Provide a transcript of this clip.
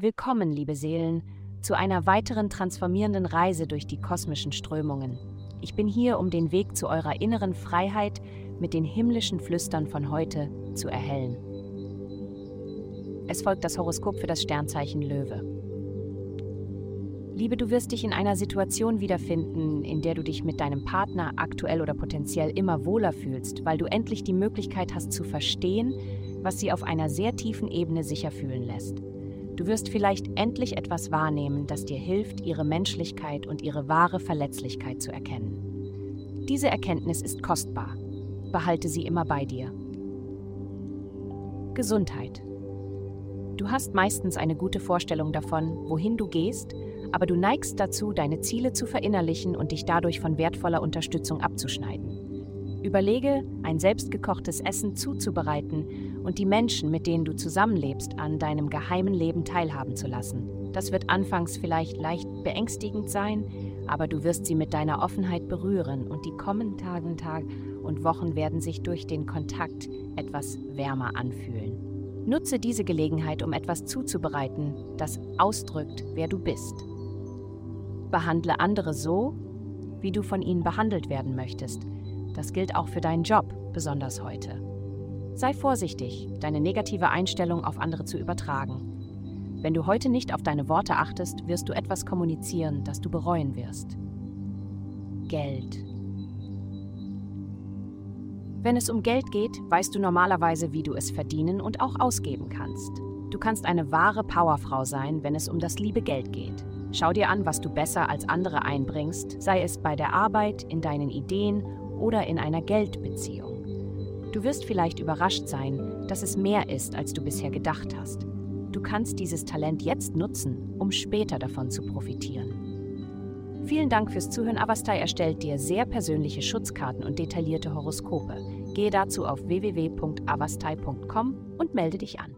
Willkommen, liebe Seelen, zu einer weiteren transformierenden Reise durch die kosmischen Strömungen. Ich bin hier, um den Weg zu eurer inneren Freiheit mit den himmlischen Flüstern von heute zu erhellen. Es folgt das Horoskop für das Sternzeichen Löwe. Liebe, du wirst dich in einer Situation wiederfinden, in der du dich mit deinem Partner aktuell oder potenziell immer wohler fühlst, weil du endlich die Möglichkeit hast zu verstehen, was sie auf einer sehr tiefen Ebene sicher fühlen lässt. Du wirst vielleicht endlich etwas wahrnehmen, das dir hilft, ihre Menschlichkeit und ihre wahre Verletzlichkeit zu erkennen. Diese Erkenntnis ist kostbar. Behalte sie immer bei dir. Gesundheit. Du hast meistens eine gute Vorstellung davon, wohin du gehst, aber du neigst dazu, deine Ziele zu verinnerlichen und dich dadurch von wertvoller Unterstützung abzuschneiden. Überlege, ein selbstgekochtes Essen zuzubereiten und die Menschen, mit denen du zusammenlebst, an deinem geheimen Leben teilhaben zu lassen. Das wird anfangs vielleicht leicht beängstigend sein, aber du wirst sie mit deiner Offenheit berühren und die kommenden Tage, Tag und Wochen werden sich durch den Kontakt etwas wärmer anfühlen. Nutze diese Gelegenheit, um etwas zuzubereiten, das ausdrückt, wer du bist. Behandle andere so, wie du von ihnen behandelt werden möchtest – das gilt auch für deinen Job, besonders heute. Sei vorsichtig, deine negative Einstellung auf andere zu übertragen. Wenn du heute nicht auf deine Worte achtest, wirst du etwas kommunizieren, das du bereuen wirst. Geld. Wenn es um Geld geht, weißt du normalerweise, wie du es verdienen und auch ausgeben kannst. Du kannst eine wahre Powerfrau sein, wenn es um das liebe Geld geht. Schau dir an, was du besser als andere einbringst, sei es bei der Arbeit, in deinen Ideen oder in einer Geldbeziehung. Du wirst vielleicht überrascht sein, dass es mehr ist, als du bisher gedacht hast. Du kannst dieses Talent jetzt nutzen, um später davon zu profitieren. Vielen Dank fürs Zuhören. Avastai erstellt dir sehr persönliche Schutzkarten und detaillierte Horoskope. Gehe dazu auf www.avastai.com und melde dich an.